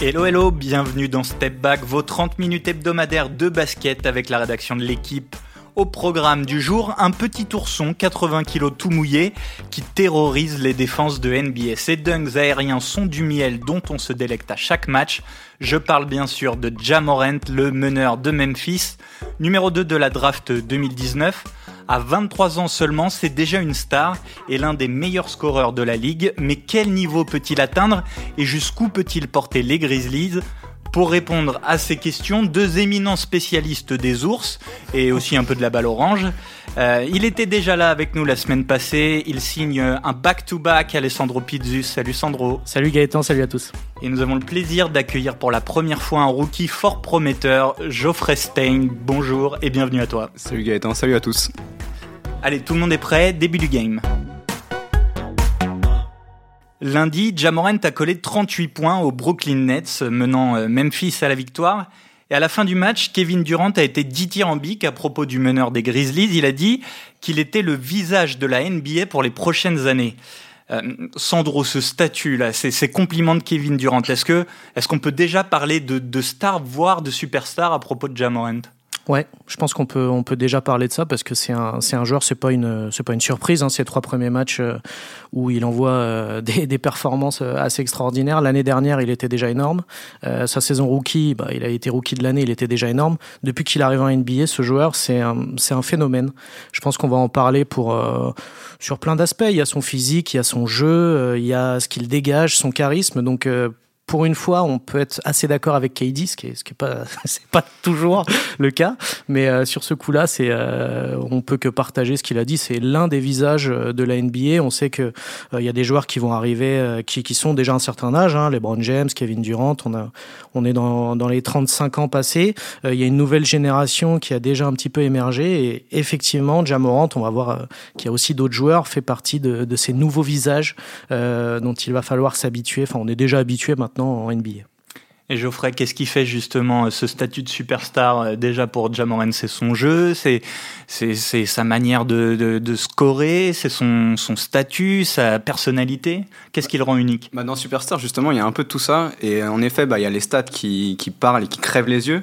Hello hello, bienvenue dans Step Back, vos 30 minutes hebdomadaires de basket avec la rédaction de l'équipe. Au programme du jour, un petit ourson 80 kg tout mouillé qui terrorise les défenses de NBA. Ces dunks aériens sont du miel dont on se délecte à chaque match. Je parle bien sûr de Jamorant, le meneur de Memphis, numéro 2 de la draft 2019. À 23 ans seulement, c'est déjà une star et l'un des meilleurs scoreurs de la ligue. Mais quel niveau peut-il atteindre et jusqu'où peut-il porter les Grizzlies? Pour répondre à ces questions, deux éminents spécialistes des ours et aussi un peu de la balle orange. Euh, il était déjà là avec nous la semaine passée. Il signe un back-to-back Alessandro Pizzus. Salut Sandro. Salut Gaëtan, salut à tous. Et nous avons le plaisir d'accueillir pour la première fois un rookie fort prometteur, Geoffrey Stein. Bonjour et bienvenue à toi. Salut Gaëtan, salut à tous. Allez, tout le monde est prêt, début du game. Lundi, Jamorant a collé 38 points aux Brooklyn Nets, menant euh, Memphis à la victoire. Et à la fin du match, Kevin Durant a été dithyrambique à propos du meneur des Grizzlies. Il a dit qu'il était le visage de la NBA pour les prochaines années. Euh, Sandro, ce statut-là, ces, compliments de Kevin Durant, est-ce que est-ce qu'on peut déjà parler de, de star, voire de superstar à propos de Jamorant Ouais, je pense qu'on peut, on peut déjà parler de ça parce que c'est un, c'est un joueur, c'est pas une, c'est pas une surprise. Hein, ces trois premiers matchs euh, où il envoie euh, des, des, performances euh, assez extraordinaires. L'année dernière, il était déjà énorme. sa saison rookie, bah, il a été rookie de l'année, il était déjà énorme. Depuis qu'il arrive en NBA, ce joueur, c'est un, c'est un phénomène. Je pense qu'on va en parler pour sur plein d'aspects. Il y a son physique, il y a son jeu, il y a ce qu'il dégage, son charisme. Donc pour une fois, on peut être assez d'accord avec KD, ce qui est, ce qui est pas, c'est pas toujours le cas, mais euh, sur ce coup-là, c'est, euh, on peut que partager ce qu'il a dit. C'est l'un des visages euh, de la NBA. On sait que il y a des joueurs qui vont arriver, qui, qui sont déjà un certain âge, hein, les Brown James, Kevin Durant. On a, on est dans, dans les 35 ans passés. Il y a une nouvelle génération qui a déjà un petit peu émergé et effectivement, Jamorant, on va voir qu'il y a aussi d'autres joueurs, fait partie de, de ces nouveaux visages dont il va falloir s'habituer. Enfin, on est déjà habitué maintenant en NBA. Et Geoffrey, qu'est-ce qui fait justement ce statut de superstar euh, Déjà pour Jamoran, c'est son jeu, c'est c'est sa manière de, de, scorer, c'est son, son statut, sa personnalité? Qu'est-ce qui le rend unique? Bah Dans Superstar, justement, il y a un peu de tout ça. Et en effet, bah, il y a les stats qui, qui parlent et qui crèvent les yeux.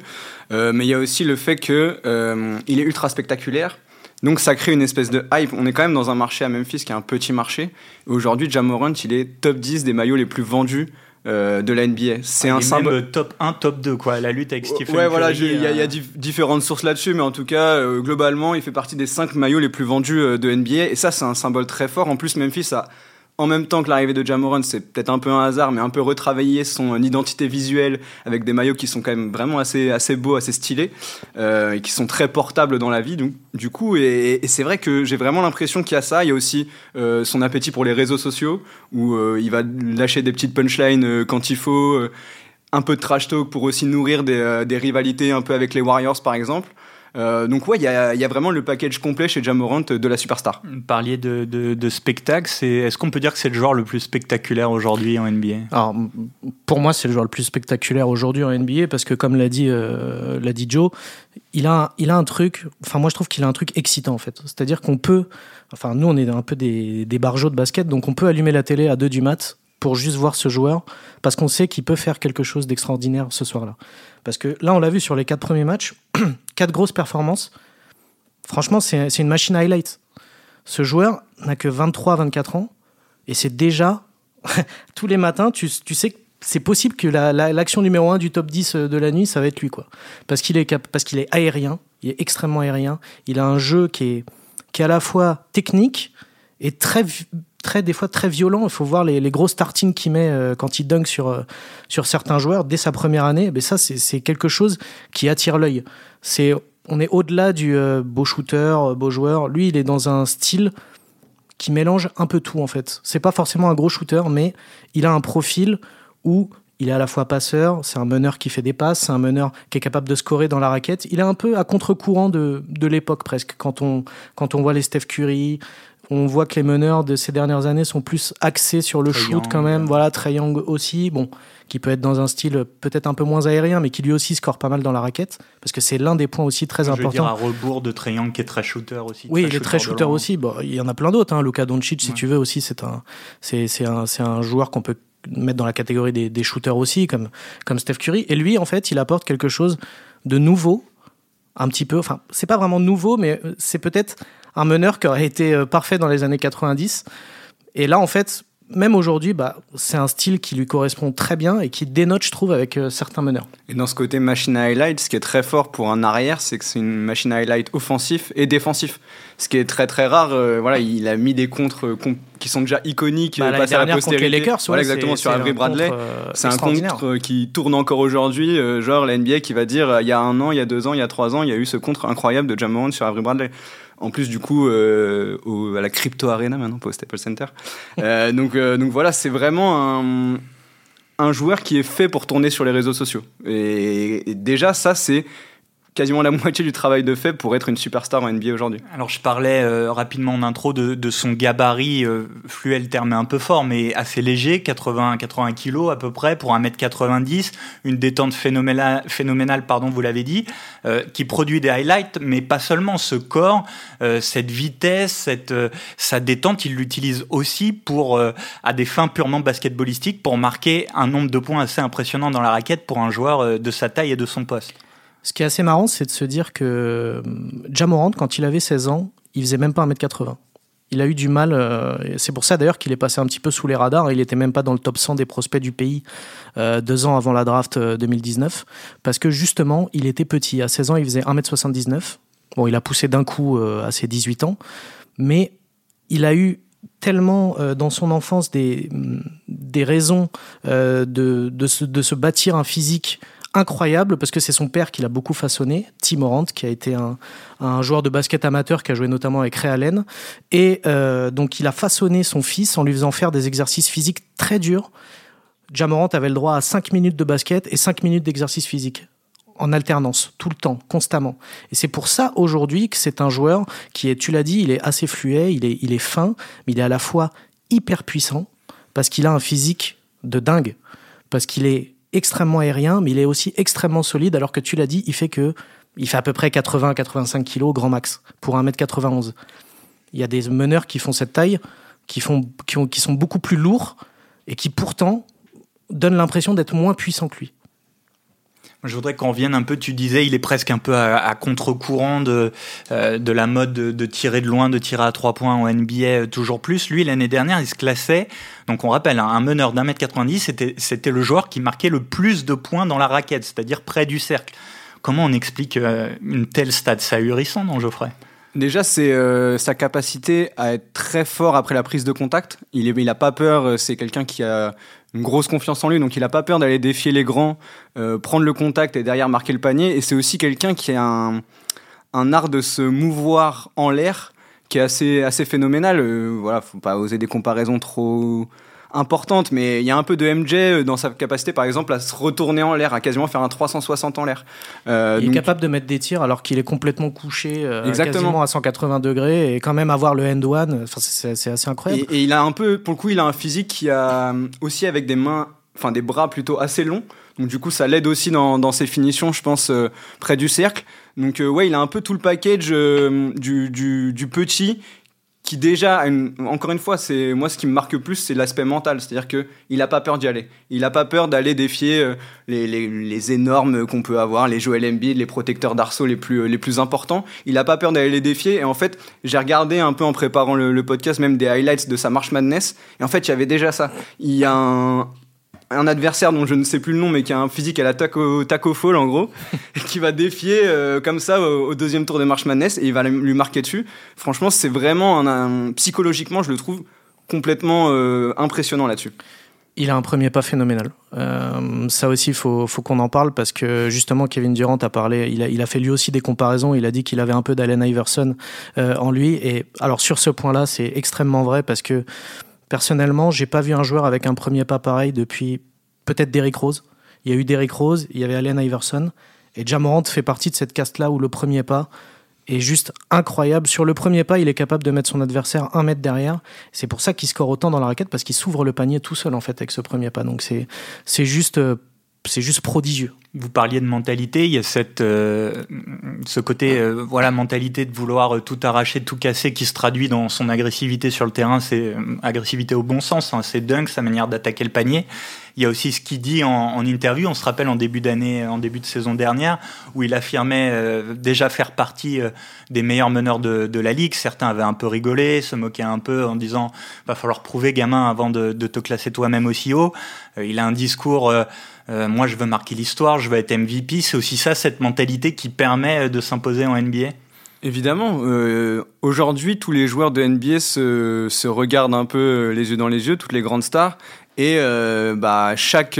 Euh, mais il y a aussi le fait qu'il euh, il est ultra spectaculaire. Donc ça crée une espèce de hype. On est quand même dans un marché à Memphis qui est un petit marché. Aujourd'hui, Jamorant, il est top 10 des maillots les plus vendus euh, de la NBA. C'est un symbole. top 1, top 2, quoi. La lutte avec Stephen Ouais, voilà, il y, a, euh. différentes sources là-dessus, mais en tout cas, euh, globalement, il fait partie des 5 maillots les plus vendus de NBA. Et ça, c'est un symbole très fort. En plus, Memphis a en même temps que l'arrivée de Jamoran, c'est peut-être un peu un hasard, mais un peu retravailler son identité visuelle avec des maillots qui sont quand même vraiment assez, assez beaux, assez stylés, euh, et qui sont très portables dans la vie. Du coup, et, c'est vrai que j'ai vraiment l'impression qu'il y a ça. Il y a aussi euh, son appétit pour les réseaux sociaux, où euh, il va lâcher des petites punchlines quand il faut, un peu de trash talk pour aussi nourrir des rivalités un peu avec les Warriors, par exemple. Euh, donc ouais, il y a, vraiment le package complet chez Jamorant de la superstar. Vous parliez de, de, spectacle, est-ce qu'on peut dire que c'est le joueur le plus spectaculaire aujourd'hui en NBA Alors pour moi, c'est le joueur le plus spectaculaire aujourd'hui en NBA parce que comme l'a dit euh, l'a dit Joe, il a il a un truc. Enfin moi je trouve qu'il a un truc excitant en fait. C'est-à-dire qu'on peut, enfin nous on est un peu des des barjots de basket, donc on peut allumer la télé à 2 du mat pour juste voir ce joueur parce qu'on sait qu'il peut faire quelque chose d'extraordinaire ce soir-là. Parce que là, on l'a vu sur les quatre premiers matchs, quatre grosses performances. Franchement, c'est une machine highlight. Ce joueur n'a que 23-24 ans et c'est déjà tous les matins, tu, sais que c'est possible que l'action numéro 1 du top 10 de la nuit, ça va être lui. quoi. Parce qu'il est, aérien, il est extrêmement aérien. Il a un jeu qui est à la fois technique et très très des fois très violent. Il faut voir les, les grosses tartines qu'il met euh, quand il dunk sur euh, sur certains joueurs dès sa première année. Mais ça, c'est quelque chose qui attire l'œil. C'est on est au-delà du euh, beau shooter, beau joueur. Lui, il est dans un style qui mélange un peu tout en fait. C'est pas forcément un gros shooter, mais il a un profil où il est à la fois passeur, c'est un meneur qui fait des passes, c'est un meneur qui est capable de scorer dans la raquette. Il est un peu à contre-courant de, de l'époque presque. Quand on, quand on voit les Steph Curry, on voit que les meneurs de ces dernières années sont plus axés sur le shoot quand même. Voilà, Young aussi, bon, qui peut être dans un style peut-être un peu moins aérien, mais qui lui aussi score pas mal dans la raquette, parce que c'est l'un des points aussi très importants. Je veux dire à rebours de Young qui est très shooter aussi. Oui, il est très shooter aussi. Bon, il y en a plein d'autres. Hein. Luka Doncic, si tu veux aussi, c'est un, c'est, un, c'est un joueur qu'on peut mettre dans la catégorie des, des shooters aussi, comme, comme Steph Curry. Et lui, en fait, il apporte quelque chose de nouveau, un petit peu. Enfin, c'est pas vraiment nouveau, mais c'est peut-être un meneur qui aurait été euh, parfait dans les années 90. Et là, en fait, même aujourd'hui, bah, c'est un style qui lui correspond très bien et qui dénote, je trouve, avec euh, certains meneurs. Et dans ce côté machine à highlight, ce qui est très fort pour un arrière, c'est que c'est une machine à highlight offensif et défensif. Ce qui est très très rare. euh, voilà, il a mis des contres euh, qui sont déjà iconiques, Bah, passés à la contre les postérité. Lakers, Voilà, ouais, exactement c'est- sur Avery Bradley. C'est un contre qui tourne encore aujourd'hui, genre la NBA qui va dire il y a un an, il y a deux ans, il y a trois ans, il y a eu ce contre incroyable de Jamorant sur Avery Bradley. En plus, du coup, euh, au- à la Crypto Arena maintenant, pas au Staples Center. Euh, donc, euh, donc voilà, c'est vraiment un, joueur qui est fait pour tourner sur les réseaux sociaux. Et déjà, ça, c'est quasiment la moitié du travail de fait pour être une superstar en NBA aujourd'hui. Alors je parlais euh, rapidement en intro de, de son gabarit, euh, fluet le terme un peu fort, mais assez léger, 80-80 kilos à peu près pour 1m90, une détente phénoménale, phénoménale pardon, vous l'avez dit, euh, qui produit des highlights, mais pas seulement ce corps, euh, cette vitesse, cette, euh, sa détente, il l'utilise aussi pour, euh, à des fins purement basketballistiques pour marquer un nombre de points assez impressionnant dans la raquette pour un joueur de sa taille et de son poste. Ce qui est assez marrant, c'est de se dire que hum, Jamorant, quand il avait 16 ans, il faisait même pas 1m80. Il a eu du mal, euh, c'est pour ça d'ailleurs qu'il est passé un petit peu sous les radars. Il était même pas dans le top 100 des prospects du pays euh, deux ans avant la draft euh, 2019, parce que justement, il était petit. À 16 ans, il faisait 1m79. Bon, il a poussé d'un coup euh, à ses 18 ans, mais il a eu tellement euh, dans son enfance des, hum, des raisons euh, de, de, se, de se bâtir un physique incroyable parce que c'est son père qui l'a beaucoup façonné, Tim Morant, qui a été un, joueur de basket amateur qui a joué notamment avec Ray Allen. Et euh, donc il a façonné son fils en lui faisant faire des exercices physiques très durs. Jamorant avait le droit à 5 minutes de basket et 5 minutes d'exercice physique en alternance, tout le temps, constamment. Et c'est pour ça aujourd'hui que c'est un joueur qui est, tu l'as dit, il est assez fluet, il est, il est fin, mais il est à la fois hyper puissant parce qu'il a un physique de dingue, parce qu'il est extrêmement aérien, mais il est aussi extrêmement solide, alors que tu l'as dit, il fait que il fait à peu près 80-85 kilos grand max pour 1m91. Il y a des meneurs qui font cette taille, qui, sont beaucoup plus lourds et qui pourtant donnent l'impression d'être moins puissants que lui. Je voudrais qu'on revienne un peu, tu disais, il est presque un peu à, contre-courant de, euh, de la mode de, tirer de loin, de tirer à trois points en NBA euh, toujours plus. Lui, l'année dernière, il se classait, donc on rappelle, hein, un meneur d'un mètre 90, c'était, le joueur qui marquait le plus de points dans la raquette, c'est-à-dire près du cercle. Comment on explique euh, une telle stat? C'est ahurissant, non, Geoffrey? Déjà, c'est sa capacité à être très fort après la prise de contact. Il n'a il pas peur, c'est quelqu'un qui a une grosse confiance en lui, donc il n'a pas peur d'aller défier les grands, euh, prendre le contact et derrière marquer le panier. Et c'est aussi quelqu'un qui a un, un, art de se mouvoir en l'air qui est assez, assez phénoménal. Euh, voilà, faut pas oser des comparaisons trop importante, mais il y a un peu de MJ dans sa capacité, par exemple, à se retourner en l'air, à quasiment faire un 360 en l'air. Euh, il donc... est capable de mettre des tirs alors qu'il est complètement couché, euh, Exactement. quasiment à 180 degrés, et quand même avoir le end-one, enfin, c'est assez incroyable. Et, et, il a un peu, pour le coup, il a un physique qui a aussi avec des mains, enfin des bras plutôt assez longs. Donc du coup, ça l'aide aussi dans, dans, ses finitions, je pense, euh, près du cercle. Donc euh, ouais, il a un peu tout le package euh, du, du, du petit qui déjà, encore une fois, c'est moi ce qui me marque le plus, c'est l'aspect mental, c'est-à-dire que il a pas peur d'y aller. Il a pas peur d'aller défier euh, les, les, les, énormes qu'on peut avoir, les Joel Embiid, les protecteurs d'arceau les plus les plus importants. Il a pas peur d'aller les défier. Et en fait, j'ai regardé un peu en préparant le, podcast même des highlights de sa March Madness. Et en fait, il y avait déjà ça. Il y a un, un adversaire dont je ne sais plus le nom, mais qui a un physique à la taco, taco fall en gros, et qui va défier euh, comme ça au, au, deuxième tour de March Madness et il va lui marquer dessus. Franchement, c'est vraiment un, un, psychologiquement, je le trouve complètement euh, impressionnant là-dessus. Il a un premier pas phénoménal. Euh, ça aussi, il faut, faut qu'on en parle parce que justement, Kevin Durant a parlé, il a, il a fait lui aussi des comparaisons. Il a dit qu'il avait un peu d'Allen Iverson euh, en lui. Et alors, sur ce point-là, c'est extrêmement vrai parce que personnellement, j'ai pas vu un joueur avec un premier pas pareil depuis peut-être Derrick Rose. Il y a eu Derrick Rose, il y avait Allen Iverson. Et Jamorant fait partie de cette caste-là où le premier pas est juste incroyable. Sur le premier pas, il est capable de mettre son adversaire un mètre derrière. C'est pour ça qu'il score autant dans la raquette parce qu'il s'ouvre le panier tout seul en fait avec ce premier pas. Donc c'est c'est juste euh, c'est juste prodigieux. Vous parliez de mentalité, il y a cette, euh, ce côté, euh, voilà, mentalité de vouloir tout arracher, tout casser, qui se traduit dans son agressivité sur le terrain. C'est euh, agressivité au bon sens, hein, c'est dingue sa manière d'attaquer le panier. Il y a aussi ce qu'il dit en, interview. On se rappelle en début d'année, en début de saison dernière, où il affirmait déjà faire partie des meilleurs meneurs de, la ligue. Certains avaient un peu rigolé, se moquaient un peu en disant va falloir prouver, gamin, avant de, te classer toi-même aussi haut. il a un discours euh, moi je veux marquer l'histoire, je veux être MVP. C'est aussi ça, cette mentalité qui permet de s'imposer en NBA Évidemment, euh, aujourd'hui tous les joueurs de NBA se, regardent un peu euh, les yeux dans les yeux, toutes les grandes stars, et euh, bah, chaque,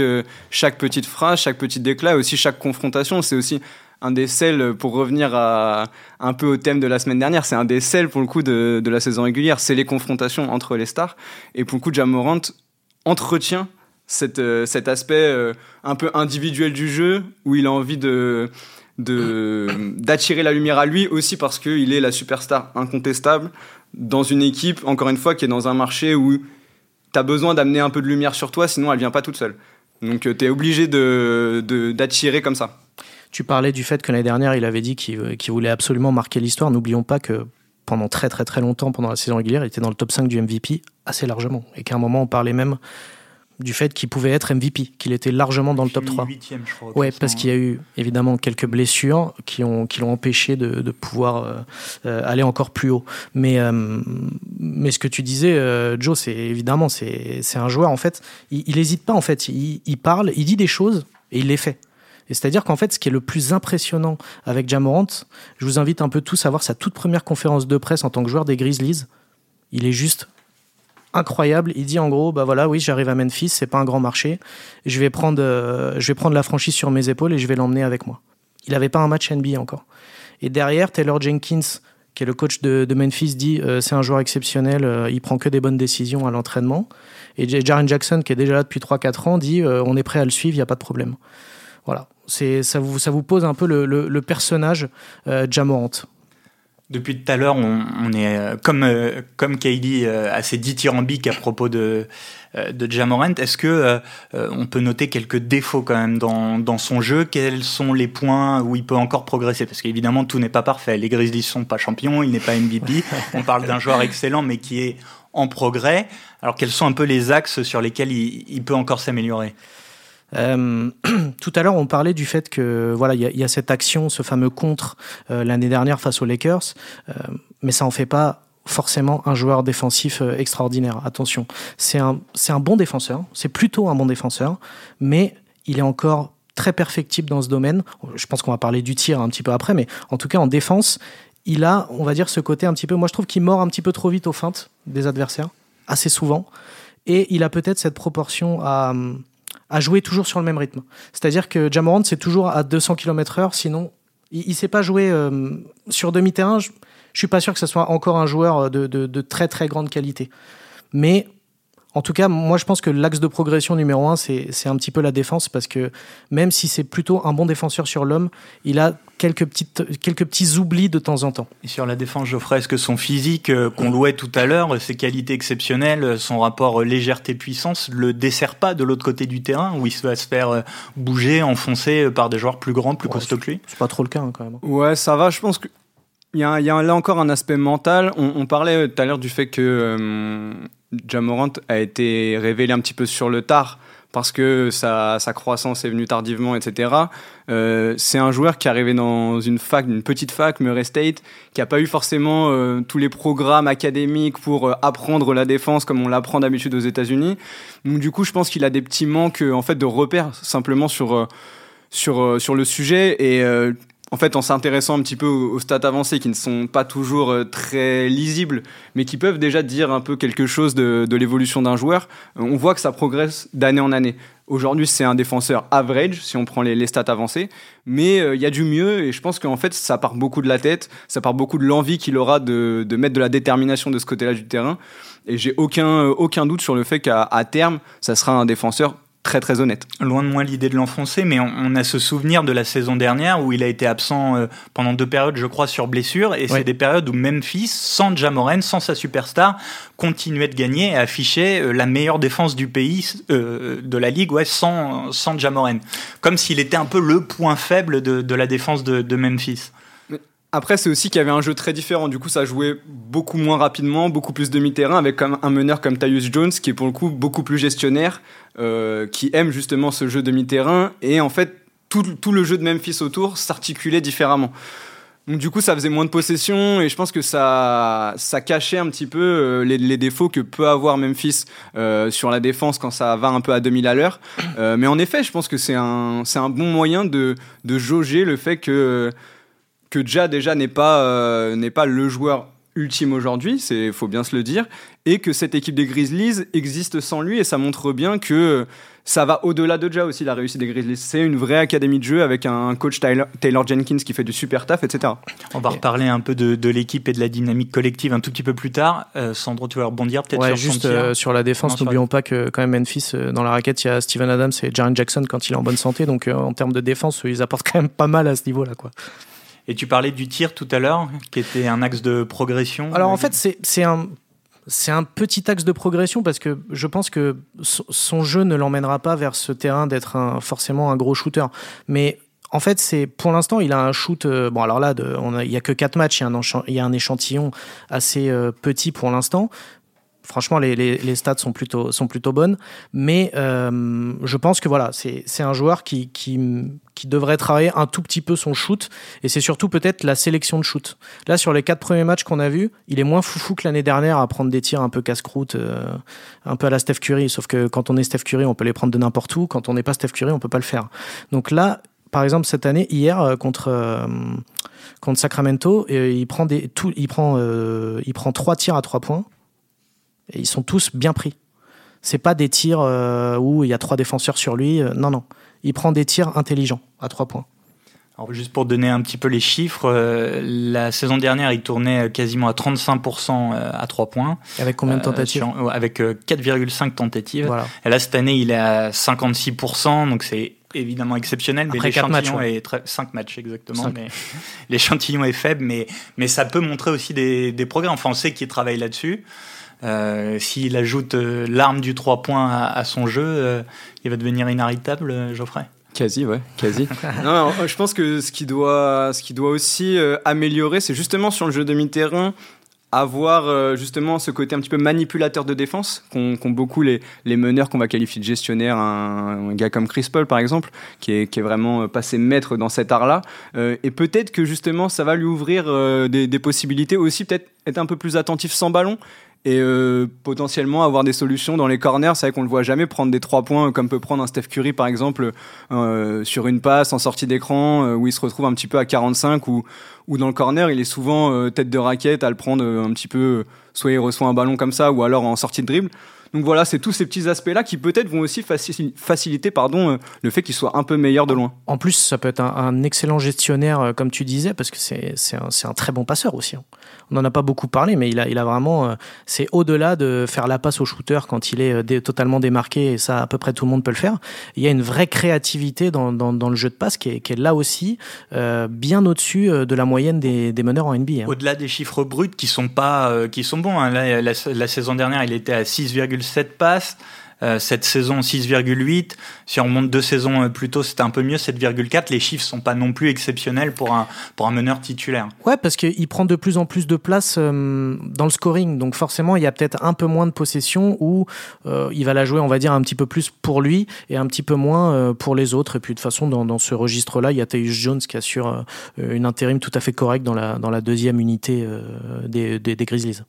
chaque petite phrase, chaque petit déclat, aussi chaque confrontation, c'est aussi un des sels, pour revenir un peu au thème de la semaine dernière, c'est un des sels pour le coup de, de la saison régulière, c'est les confrontations entre les stars, et pour le coup Jamorant entretient cette, euh, cet aspect euh, un peu individuel du jeu où il a envie de d'attirer la lumière à lui aussi parce qu'il est la superstar incontestable dans une équipe, encore une fois, qui est dans un marché où tu as besoin d'amener un peu de lumière sur toi, sinon elle vient pas toute seule. Donc euh, tu es obligé d'attirer de, d'attirer comme ça. Tu parlais du fait que l'année dernière, il avait dit qu'il voulait absolument marquer l'histoire. N'oublions pas que pendant très très très longtemps, pendant la saison régulière, il était dans le top 5 du MVP assez largement. Et qu'à un moment, on parlait même du fait qu'il pouvait être MVP, qu'il était largement dans le top 3. 8e, je crois, ouais, parce qu'il y a eu évidemment quelques blessures qui ont qui l'ont empêché de, de pouvoir euh, euh aller encore plus haut. Mais euh, mais ce que tu disais, euh, Joe, c'est évidemment c'est c'est un joueur en fait, il n'hésite pas en fait, il, il, parle, il dit des choses et il les fait. Et c'est-à-dire qu'en fait, ce qui est le plus impressionnant avec Jamorant, je vous invite un peu tous à voir sa toute première conférence de presse en tant que joueur des Grizzlies. Il est juste incroyable. Il dit en gros, bah voilà, oui, j'arrive à Memphis, c'est pas un grand marché. Je vais prendre, euh, la franchise sur mes épaules et je vais l'emmener avec moi. Il n'avait pas un match NBA encore. Et derrière, Taylor Jenkins, qui est le coach de, Memphis, dit euh, c'est un joueur exceptionnel, euh, il prend que des bonnes décisions à l'entraînement. Et Jaren Jackson, qui est déjà là depuis 3-4 ans, dit on est prêt à le suivre, il n'y a pas de problème. Voilà, c'est ça vous ça vous pose un peu le, le personnage Jamorant. Depuis tout à l'heure, on, on, est euh, comme euh, comme Katie euh, assez dithyrambique à propos de de Jamorant. Est-ce que on peut noter quelques défauts quand même dans, dans son jeu? Quels sont les points où il peut encore progresser? Parce qu'évidemment, tout n'est pas parfait. Les Grizzlies sont pas champions, il n'est pas MVP. on parle d'un joueur excellent, mais qui est en progrès. Alors, quels sont un peu les axes sur lesquels il, il peut encore s'améliorer? Euh, tout à l'heure, on parlait du fait que voilà, il y, a cette action, ce fameux contre euh, l'année dernière face aux Lakers, euh, mais ça en fait pas forcément un joueur défensif extraordinaire. Attention, c'est un c'est un bon défenseur, c'est plutôt un bon défenseur, mais il est encore très perfectible dans ce domaine. Je pense qu'on va parler du tir un petit peu après, mais en tout cas en défense, il a, on va dire, ce côté un petit peu. Moi, je trouve qu'il mord un petit peu trop vite aux feintes des adversaires, assez souvent, et il a peut-être cette proportion à à jouer toujours sur le même rythme. C'est-à-dire que Jamorant, c'est toujours à 200 km/h, sinon, il ne sait pas jouer euh, sur demi-terrain. Je, ne suis pas sûr que ce soit encore un joueur de, de, de très très grande qualité. Mais en tout cas, moi, je pense que l'axe de progression numéro un, c'est un petit peu la défense, parce que même si c'est plutôt un bon défenseur sur l'homme, il a quelques, petites, quelques petits oublis de temps en temps. Et sur la défense, Geoffrey, est-ce que son physique, euh, qu'on louait tout à l'heure, ses qualités exceptionnelles, son rapport légèreté-puissance, le dessert pas de l'autre côté du terrain, où il va se faire euh, bouger, enfoncer par des joueurs plus grands, plus ouais, costauds que lui? C'est pas trop le cas, hein, quand même. Ouais, ça va, je pense que. Il y, a, il y a là encore un aspect mental. On, on parlait tout à l'heure du fait que euh, Jamorant a été révélé un petit peu sur le tard parce que sa, sa croissance est venue tardivement, etc. Euh, c'est un joueur qui est arrivé dans une fac, une petite fac, Murray State, qui n'a pas eu forcément euh, tous les programmes académiques pour euh, apprendre la défense comme on l'apprend d'habitude aux États-Unis. Donc du coup, je pense qu'il a des petits manques en fait de repères simplement sur sur sur le sujet et en fait, en s'intéressant un petit peu aux, stats avancés qui ne sont pas toujours euh, très lisibles, mais qui peuvent déjà dire un peu quelque chose de, l'évolution d'un joueur, euh, on voit que ça progresse d'année en année. Aujourd'hui, c'est un défenseur average, si on prend les, stats avancés, mais euh, il y a du mieux, et je pense qu'en fait, ça part beaucoup de la tête, ça part beaucoup de l'envie qu'il aura de, de, mettre de la détermination de ce côté-là du terrain, et j'ai aucun, aucun doute sur le fait qu'à terme, ça sera un défenseur très très honnête. Loin de moi l'idée de l'enfoncer, mais on, a ce souvenir de la saison dernière où il a été absent euh, pendant deux périodes, je crois, sur blessure, et c'est des périodes où Memphis, sans Jamoren, sans sa superstar, continuait de gagner et affichait euh, la meilleure défense du pays, euh, de la ligue, ouais, sans, sans Jamoren. Comme s'il était un peu le point faible de, la défense de Memphis. Après, c'est aussi qu'il y avait un jeu très différent. Du coup, ça jouait beaucoup moins rapidement, beaucoup plus demi-terrain, avec un meneur comme Tyus Jones, qui est pour le coup beaucoup plus gestionnaire, euh, qui aime justement ce jeu demi-terrain. Et en fait, tout, le jeu de Memphis autour s'articulait différemment. Donc, du coup, ça faisait moins de possession et je pense que ça, cachait un petit peu euh, les, défauts que peut avoir Memphis euh, sur la défense quand ça va un peu à 2000 à l'heure. mais en effet, je pense que c'est un, bon moyen de jauger le fait que que Ja déjà n'est pas, euh, n'est pas le joueur ultime aujourd'hui, c'est faut bien se le dire, et que cette équipe des Grizzlies existe sans lui, et ça montre bien que ça va au-delà de Ja aussi, la réussite des Grizzlies. C'est une vraie académie de jeu avec un coach Taylor, Jenkins qui fait du super taf, etc. On va reparler un peu de, l'équipe et de la dynamique collective un tout petit peu plus tard. Euh, Sandro, tu vas rebondir peut-être sur juste euh, sur la défense. N'oublions pas que quand même Memphis, dans la raquette, il y a Steven Adams et Jaren Jackson quand il est en bonne santé, donc en termes de défense, ils apportent quand même pas mal à ce niveau-là. quoi. Et tu parlais du tir tout à l'heure, qui était un axe de progression. Alors en fait, c'est un, c'est un petit axe de progression parce que je pense que son jeu ne l'emmènera pas vers ce terrain d'être forcément un gros shooter. Mais en fait, c'est pour l'instant, il a un shoot. Euh, bon, alors là, il n'y a que 4 matchs, il y, a un, il y a un échantillon assez euh, petit pour l'instant. Franchement, les, les, stats sont plutôt, sont plutôt bonnes. Mais euh, je pense que voilà, c'est un joueur qui, qui, qui, devrait travailler un tout petit peu son shoot. Et c'est surtout peut-être la sélection de shoot. Là, sur les quatre premiers matchs qu'on a vus, il est moins foufou que l'année dernière à prendre des tirs un peu casse-croûte, euh, un peu à la Steph Curry. Sauf que quand on est Steph Curry, on peut les prendre de n'importe où. Quand on n'est pas Steph Curry, on peut pas le faire. Donc là, par exemple, cette année, hier, euh, contre contre Sacramento, il prend des, tout, il prend, il prend trois tirs à trois points et ils sont tous bien pris. C'est pas des tirs euh, où il y a trois défenseurs sur lui. Euh, non, non. Il prend des tirs intelligents à trois points. Alors juste pour donner un petit peu les chiffres, euh, la saison dernière, il tournait quasiment à 35% à 3 points. avec combien de tentatives Avec 4,5 tentatives. Et là, cette année, il est à 56%, donc c'est évidemment exceptionnel, mais l'échantillon est très, 5 matchs exactement, mais l'échantillon est faible, mais, mais ça peut montrer aussi des, des progrès. Enfin, on sait qu'il travaille là-dessus. Euh, s'il ajoute euh, l'arme du 3 points à, son jeu, euh, il va devenir inarrêtable, Geoffrey Quasi, ouais, quasi. non, je pense que ce qui doit, ce qui doit aussi améliorer, c'est justement sur le jeu demi-terrain, avoir justement ce côté un petit peu manipulateur de défense qu'ont beaucoup les, les meneurs qu'on va qualifier de gestionnaires, un, gars comme Chris Paul par exemple, qui est, qui est vraiment passé maître dans cet art-là. et peut-être que justement ça va lui ouvrir des, des, possibilités aussi, peut-être être un peu plus attentif sans ballon et euh, potentiellement avoir des solutions dans les corners. C'est vrai qu'on le voit jamais prendre des trois points comme peut prendre un Steph Curry par exemple euh, sur une passe en sortie d'écran euh, où il se retrouve un petit peu à 45 ou, dans le corner il est souvent tête de raquette à le prendre un petit peu soit il reçoit un ballon comme ça ou alors en sortie de dribble. Donc voilà, c'est tous ces petits aspects-là qui peut-être vont aussi faciliter pardon, le fait qu'il soit un peu meilleur de loin. En plus, ça peut être un, excellent gestionnaire, comme tu disais, parce que c'est un, un, très bon passeur aussi. Hein on n'en a pas beaucoup parlé, mais il a, il a vraiment. Euh, c'est au-delà de faire la passe au shooter quand il est euh, totalement démarqué, et ça, à peu près tout le monde peut le faire. Il y a une vraie créativité dans, dans, le jeu de passe qui est, qui est là aussi euh, bien au-dessus de la moyenne des, des meneurs en NBA. Hein. Au-delà des chiffres bruts qui sont pas, qui sont bons. Hein. la, la, saison dernière, il était à 6,7 passes. Euh, cette saison 6,8. Si on monte deux saisons euh, plus tôt, c'était un peu mieux, 7,4. Les chiffres sont pas non plus exceptionnels pour un, pour un meneur titulaire. Ouais, parce qu'il prend de plus en plus de place euh, dans le scoring. Donc forcément, il y a peut-être un peu moins de possession où il va la jouer, on va dire, un petit peu plus pour lui et un petit peu moins pour les autres. Et puis de toute façon, dans, ce registre-là, il y a Tyus Jones qui assure une intérim tout à fait correcte dans la, dans la deuxième unité des, des Grizzlies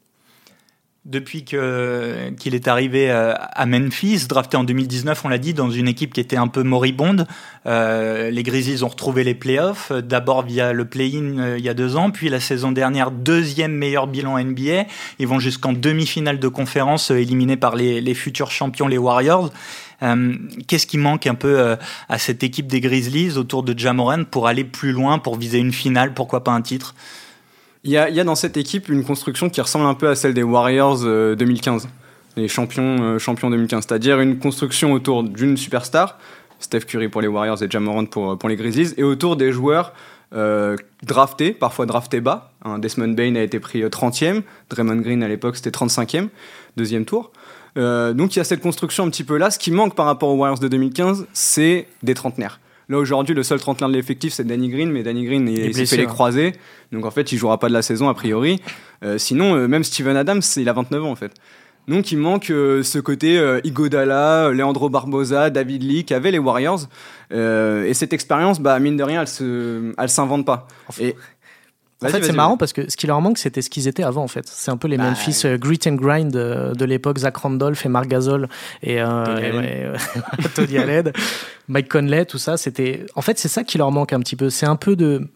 depuis que qu'il est arrivé euh, à Memphis, drafté en 2019, on l'a dit, dans une équipe qui était un peu moribonde. Euh, les Grizzlies ont retrouvé les playoffs, d'abord via le play-in euh, il y a deux ans, puis la saison dernière, deuxième meilleur bilan NBA. Ils vont jusqu'en demi-finale de conférence, éliminés par les, les, futurs champions, les Warriors. Qu'est-ce qui manque un peu à cette équipe des Grizzlies autour de Jamoran pour aller plus loin, pour viser une finale, pourquoi pas un titre? Il y, a, dans cette équipe une construction qui ressemble un peu à celle des Warriors 2015. Euh, les champions, champions 2015. C'est-à-dire une construction autour d'une superstar, Steph Curry pour les Warriors et Jamorant pour, pour les Grizzlies, et autour des joueurs draftés, parfois draftés bas. Desmond Bain a été pris 30e, Draymond Green à l'époque c'était 35e, deuxième tour. donc il y a cette construction un petit peu là. Ce qui manque par rapport aux Warriors de 2015, c'est des trentenaires. Là aujourd'hui, le seul trentenaire de l'effectif, c'est Danny Green, mais Danny Green, il, s'est fait les croiser, donc en fait, il jouera pas de la saison a priori. Euh, sinon, euh, même Steven Adams, il a 29 ans en fait. Donc il manque euh, ce côté Igodala, Leandro Barbosa, David Lee qu'avaient les Warriors. et cette expérience, bah, mine de rien, elle se, elle s'invente pas. Et en fait, c'est marrant parce que ce qui leur manque, c'était ce qu'ils étaient avant, en fait. C'est un peu les bah, Memphis euh, grit and grind de, l'époque, Zach Randolph et Mark Gasol et, euh, Tony Allen, Mike Conley, tout ça. C'était, en fait, c'est ça qui leur manque un petit peu. C'est un peu de,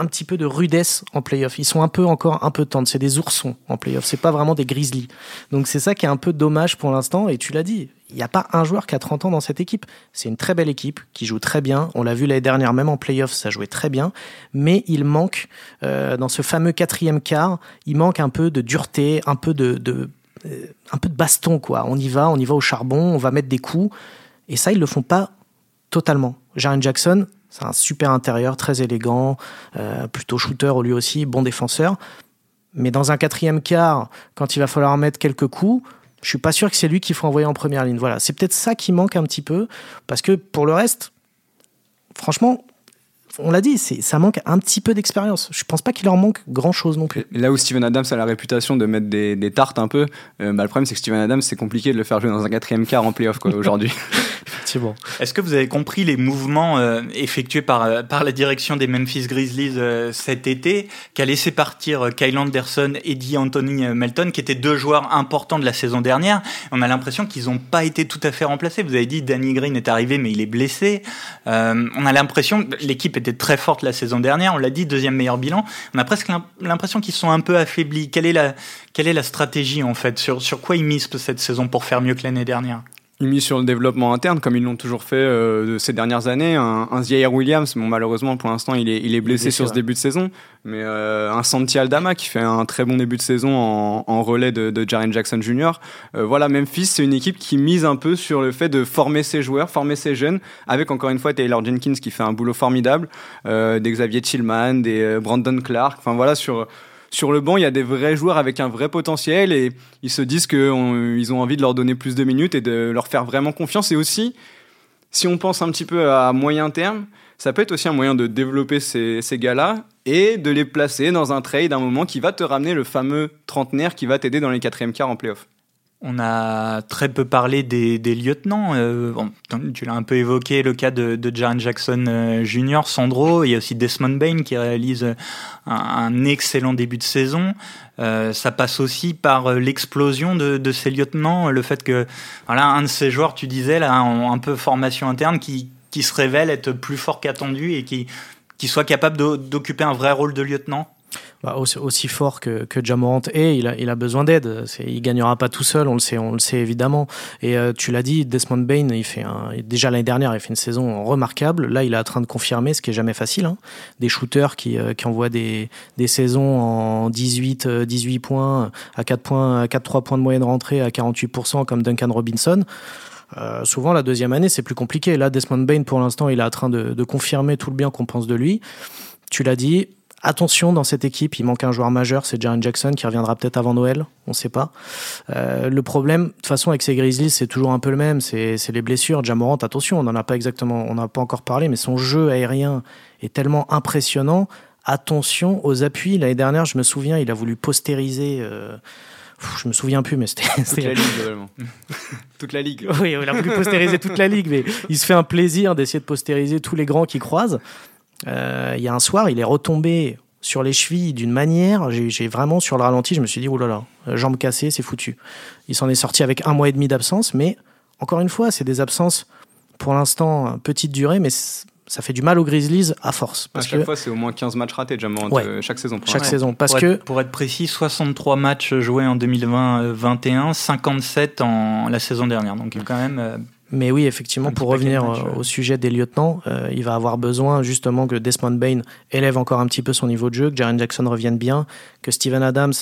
un petit peu de rudesse en playoff. Ils sont un peu encore un peu tendres. C'est des oursons en playoff. C'est pas vraiment des grizzlies. Donc c'est ça qui est un peu dommage pour l'instant. Et tu l'as dit, il n'y a pas un joueur qui a 30 ans dans cette équipe. C'est une très belle équipe qui joue très bien. On l'a vu l'année dernière, même en playoff, ça jouait très bien. Mais il manque, euh, dans ce fameux quatrième quart, il manque un peu de dureté, un peu de, euh, un peu de baston, quoi. On y va, on y va au charbon, on va mettre des coups. Et ça, ils le font pas totalement. Jaren Jackson, c'est un super intérieur, très élégant, euh, plutôt shooter lui aussi, bon défenseur. Mais dans un quatrième quart, quand il va falloir mettre quelques coups, je suis pas sûr que c'est lui qu'il faut envoyer en première ligne. Voilà, c'est peut-être ça qui manque un petit peu, parce que pour le reste, franchement, on l'a dit, ça manque un petit peu d'expérience. Je pense pas qu'il leur manque grand chose non plus. Là où Steven Adams a la réputation de mettre des, tartes un peu, euh, bah, le problème c'est que Steven Adams, c'est compliqué de le faire jouer dans un quatrième quart en playoff aujourd'hui. Est-ce que vous avez compris les mouvements euh, effectués par, euh, par la direction des Memphis Grizzlies euh, cet été, qui a laissé partir Kyle Anderson, Eddie Anthony Melton, qui étaient deux joueurs importants de la saison dernière? On a l'impression qu'ils n'ont pas été tout à fait remplacés. Vous avez dit Danny Green est arrivé, mais il est blessé. on a l'impression l'équipe était très forte la saison dernière. On l'a dit, deuxième meilleur bilan. On a presque l'impression qu'ils sont un peu affaiblis. Quelle est la, quelle est la stratégie en fait? Sur, sur quoi ils misent cette saison pour faire mieux que l'année dernière? Ils misent sur le développement interne, comme ils l'ont toujours fait euh, ces dernières années. Un, un Williams, bon, malheureusement pour l'instant il est, il est blessé sur ce début de saison, mais euh, un Santi Aldama qui fait un très bon début de saison en, en relais de, de Jaren Jackson Jr. Euh, voilà, Memphis, c'est une équipe qui mise un peu sur le fait de former ses joueurs, former ses jeunes, avec encore une fois Taylor Jenkins qui fait un boulot formidable, euh, des Xavier Tillman, des euh, Brandon Clark, enfin voilà sur sur le banc, il y a des vrais joueurs avec un vrai potentiel et ils se disent qu'ils ont envie de leur donner plus de minutes et de leur faire vraiment confiance. Et aussi, si on pense un petit peu à moyen terme, ça peut être aussi un moyen de développer ces, gars-là et de les placer dans un trade à un moment qui va te ramener le fameux trentenaire qui va t'aider dans les quatrièmes quarts en playoff. On a très peu parlé des, lieutenants. Euh, tu l'as un peu évoqué, le cas de, de Jackson euh, Jr., Sandro. Il y a aussi Desmond Bain qui réalise un, excellent début de saison. Euh, ça passe aussi par l'explosion de, ces lieutenants, le fait que voilà un de ces joueurs, tu disais là, un peu formation interne, qui, se révèle être plus fort qu'attendu et qui soit capable d'occuper un vrai rôle de lieutenant. Bah, aussi, fort que, que Jamorant est, il a, il a besoin d'aide. Il gagnera pas tout seul, on le sait, on le sait évidemment. Et euh, tu l'as dit, Desmond Bain, il fait déjà l'année dernière, il fait une saison remarquable. Là, il est en train de confirmer, ce qui est jamais facile. Hein. Des shooters qui, euh, qui envoient des, des saisons en 18, 18 euh, points, à 4 points, 4 3 points de moyenne rentrée, à 48% comme Duncan Robinson. Souvent, la deuxième année, c'est plus compliqué. Là, Desmond Bain, pour l'instant, il est en train de confirmer tout le bien qu'on pense de lui. Tu l'as dit, Attention, dans cette équipe, il manque un joueur majeur, c'est Jaren Jackson qui reviendra peut-être avant Noël, on ne sait pas. Euh, le problème, de toute façon, avec ces Grizzlies, c'est toujours un peu le même, c'est les blessures. Jamorant, attention, on n'en a pas exactement, on n'a pas encore parlé, mais son jeu aérien est tellement impressionnant. Attention aux appuis. L'année dernière, je me souviens, il a voulu postériser. Euh, je me souviens plus, mais c'était. Toute la ligue, globalement. toute la ligue. Oui, il a voulu postériser toute la ligue, mais il se fait un plaisir d'essayer de postériser tous les grands qui croisent. Euh, il y a un soir, il est retombé sur les chevilles d'une manière, j'ai vraiment sur le ralenti, je me suis dit, oh là là, euh, jambe cassée, c'est foutu. Il s'en est sorti avec un mois et demi d'absence, mais encore une fois, c'est des absences pour l'instant petite durée, mais ça fait du mal aux Grizzlies à force. Parce à chaque fois, c'est au moins 15 matchs ratés, déjà, chaque saison. chaque saison. Parce pour que... Être, pour être précis, 63 matchs joués en 2020-21, 57 en la saison dernière. Donc, quand même euh, mais oui, effectivement, pour revenir euh, au sujet des lieutenants, euh, il va avoir besoin justement que Desmond Bain élève encore un petit peu son niveau de jeu, que Jaren Jackson revienne bien, que Steven Adams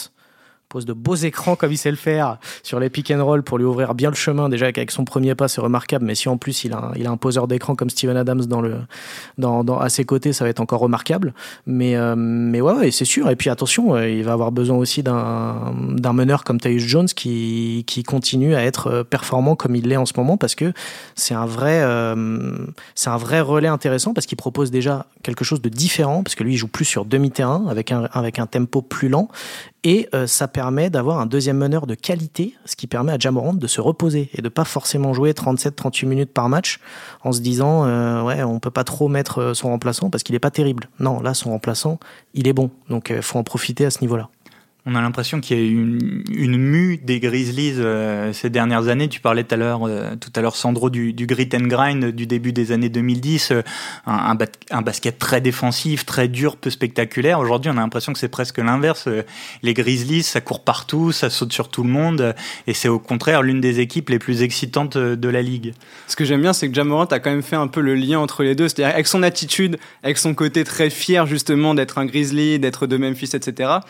pose de beaux écrans comme il sait le faire sur les pick and roll pour lui ouvrir bien le chemin. Déjà avec son premier pas, c'est remarquable, mais si en plus il a un, poseur d'écran comme Steven Adams dans le, dans, à ses côtés, ça va être encore remarquable. Mais, euh, mais ouais, c'est sûr. Et puis attention, euh, il va avoir besoin aussi d'un, meneur comme Tyus Jones qui, continue à être euh, performant comme il l'est en ce moment parce que c'est un vrai, euh, c'est un vrai relais intéressant parce qu'il propose déjà quelque chose de différent parce que lui il joue plus sur demi-terrain avec un, avec un tempo plus lent et ça permet d'avoir un deuxième meneur de qualité, ce qui permet à Jamorant de se reposer et de pas forcément jouer 37-38 minutes par match en se disant euh, ouais on peut pas trop mettre euh, son remplaçant parce qu'il est pas terrible. Non, là son remplaçant il est bon, donc il faut en profiter à ce niveau-là. On a l'impression qu'il y a une, une mue des Grizzlies euh, ces dernières années. Tu parlais tout à l'heure, euh, tout à l'heure Sandro du, du, grit and grind du début des années 2010, euh, un, un, ba un, basket très défensif, très dur, peu spectaculaire. Aujourd'hui, on a l'impression que c'est presque l'inverse. Les Grizzlies, ça court partout, ça saute sur tout le monde, et c'est au contraire l'une des équipes les plus excitantes de la ligue. Ce que j'aime bien, c'est que Jamorant a quand même fait un peu le lien entre les deux, c'est-à-dire avec son attitude, avec son côté très fier justement d'être un Grizzly, d'être de Memphis, etc.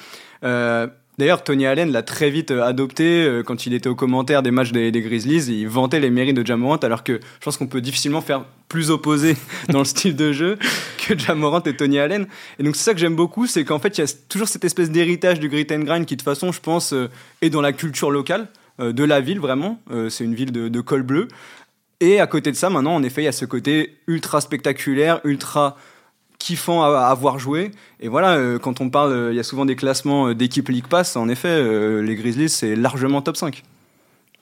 Euh, D'ailleurs, Tony Allen l'a très vite euh, adopté euh, quand il était au commentaire des matchs des, Grizzlies. Il vantait les mérites de Jamorant, alors que je pense qu'on peut difficilement faire plus opposé dans le style de jeu que Jamorant et Tony Allen. Et donc c'est ça que j'aime beaucoup, c'est qu'en fait il y a toujours cette espèce d'héritage du grit and grind qui de toute façon, je pense, est dans la culture locale de la ville vraiment. C'est une ville de, de col bleu. Et à côté de ça, maintenant, en effet, il y a ce côté ultra spectaculaire, ultra kiffant à, à, voir jouer. Et voilà, euh, quand on parle, il euh, y a souvent des classements euh, d'équipe League Pass. En effet, euh, les Grizzlies, c'est largement top 5.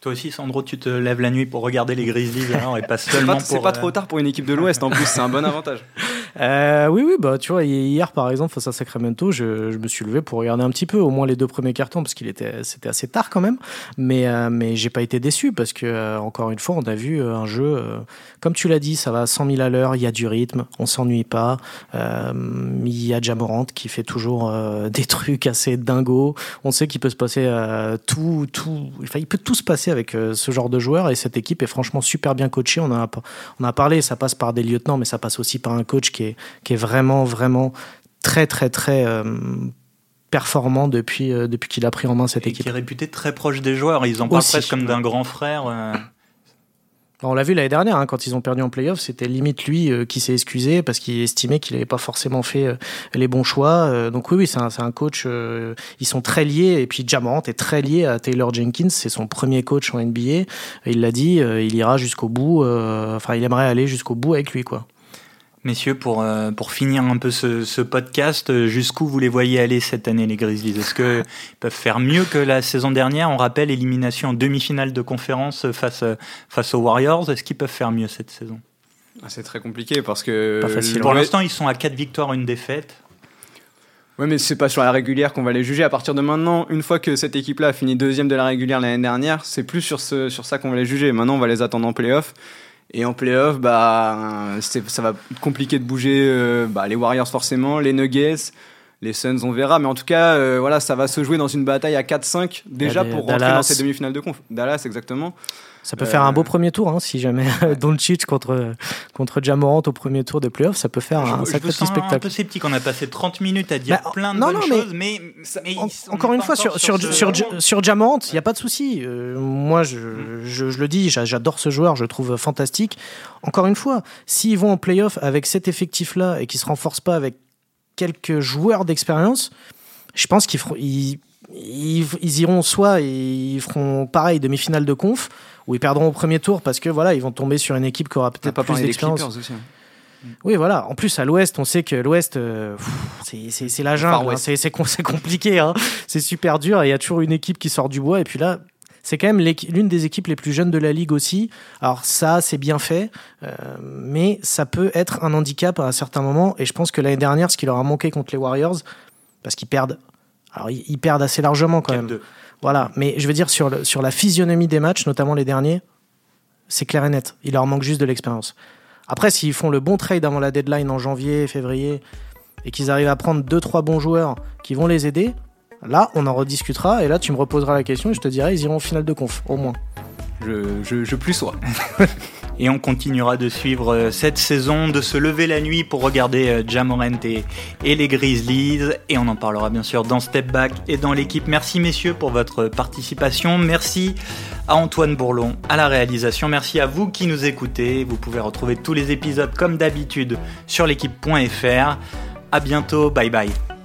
Toi aussi, Sandro, tu te lèves la nuit pour regarder les Grizzlies alors, et pas seulement C'est pas, pas, trop tard pour une équipe de l'Ouest, en plus, c'est un bon avantage. Euh, oui, oui, bah tu vois, hier par exemple face à Sacramento, je, je, me suis levé pour regarder un petit peu, au moins les deux premiers cartons, parce qu'il était, c'était assez tard quand même. Mais, euh, mais j'ai pas été déçu parce que euh, encore une fois, on a vu un jeu, comme tu l'as dit, ça va à 100 000 à l'heure, il y a du rythme, on s'ennuie pas. il y a Jamorant qui fait toujours des trucs assez dingos. On sait qu'il peut se passer tout, tout, il peut tout se passer avec ce genre de joueur et cette équipe est franchement super bien coachée. On a, on a parlé, ça passe par des lieutenants, mais ça passe aussi par un coach qui est est, qui est vraiment, vraiment très, très, très euh, performant depuis, euh, depuis qu'il a pris en main cette et équipe. Qui est réputé très proche des joueurs. Ils en parlent presque comme d'un grand frère. Euh... On l'a vu l'année dernière, hein, quand ils ont perdu en playoff, c'était limite lui euh, qui s'est excusé parce qu'il estimait qu'il n'avait pas forcément fait euh, les bons choix. Euh, donc oui, oui, c'est un, un, coach. ils sont très liés. Et puis Jamorant est très lié à Taylor Jenkins. C'est son premier coach en NBA. Il l'a dit, il ira jusqu'au bout. Enfin, il aimerait aller jusqu'au bout avec lui, quoi. Messieurs, pour, euh, pour finir un peu ce, ce podcast, euh, jusqu'où vous les voyez aller cette année, les Grizzlies? Est-ce qu'ils peuvent faire mieux que la saison dernière? On rappelle élimination en demi-finale de conférence face, face aux Warriors. Est-ce qu'ils peuvent faire mieux cette saison? Ah, C'est très compliqué parce que. Pas facile. Pour l'instant, ils sont à 4 victoires, une défaite. Oui, mais c'est pas sur la régulière qu'on va les juger. À partir de maintenant, une fois que cette équipe-là a fini deuxième de la régulière l'année dernière, c'est plus sur, ce, sur ça qu'on va les juger. Maintenant, on va les attendre en playoff. Et en playoff, bah, ça va être compliqué de bouger euh, bah, les Warriors forcément, les Nuggets, les Suns, on verra. Mais en tout cas, euh, voilà, ça va se jouer dans une bataille à 4-5 déjà des, pour Dallas. rentrer dans ces demi-finales de conf. Dallas, exactement. Ça peut euh... faire un beau premier tour, hein, si jamais Doncic contre, contre Jamorant au premier tour de playoff, ça peut faire je, un sacré petit spectacle. un peu sceptique, on a passé 30 minutes à dire bah, plein de non, bonnes non, choses, mais, mais, en, encore une fois, sur, sur, sur, sur, sur Jamorant, il n'y a pas de souci. Euh, moi, je, mm. je, je, le dis, j'adore ce joueur, je le trouve fantastique. Encore une fois, s'ils vont en playoff avec cet effectif-là et qu'ils ne se renforcent pas avec quelques joueurs d'expérience, je pense qu'ils ils, ils, ils, iront soit ils feront pareil demi-finale de conf où ils perdront au premier tour parce que voilà ils vont tomber sur une équipe qui aura peut-être pas plus d'expérience. Oui, voilà. En plus, à l'Ouest, on sait que l'Ouest, euh, c'est la jungle. Hein. C'est compliqué. Hein. C'est super dur. Et il y a toujours une équipe qui sort du bois. Et puis là, c'est quand même l'une des équipes les plus jeunes de la ligue aussi. Alors ça, c'est bien fait, euh, mais ça peut être un handicap à un certain moment. Et je pense que l'année dernière, ce qui leur a manqué contre les Warriors, parce qu'ils perdent, alors ils, ils, perdent assez largement quand même. Voilà, mais je veux dire sur, le, sur la physionomie des matchs, notamment les derniers, c'est clair et net. Il leur manque juste de l'expérience. Après, s'ils font le bon trade avant la deadline en janvier, février, et qu'ils arrivent à prendre deux trois bons joueurs qui vont les aider, là, on en rediscutera, et là, tu me reposeras la question et je te dirai, ils iront en finale de conf, au moins. Je, je, je plus sois. Et on continuera de suivre euh, cette saison, de se lever la nuit pour regarder euh, Jamorant et, et les Grizzlies. Et on en parlera bien sûr dans Step Back et dans l'équipe. Merci messieurs pour votre participation. Merci à Antoine Bourlon à la réalisation. Merci à vous qui nous écoutez. Vous pouvez retrouver tous les épisodes comme d'habitude sur l'équipe.fr. À bientôt. Bye bye.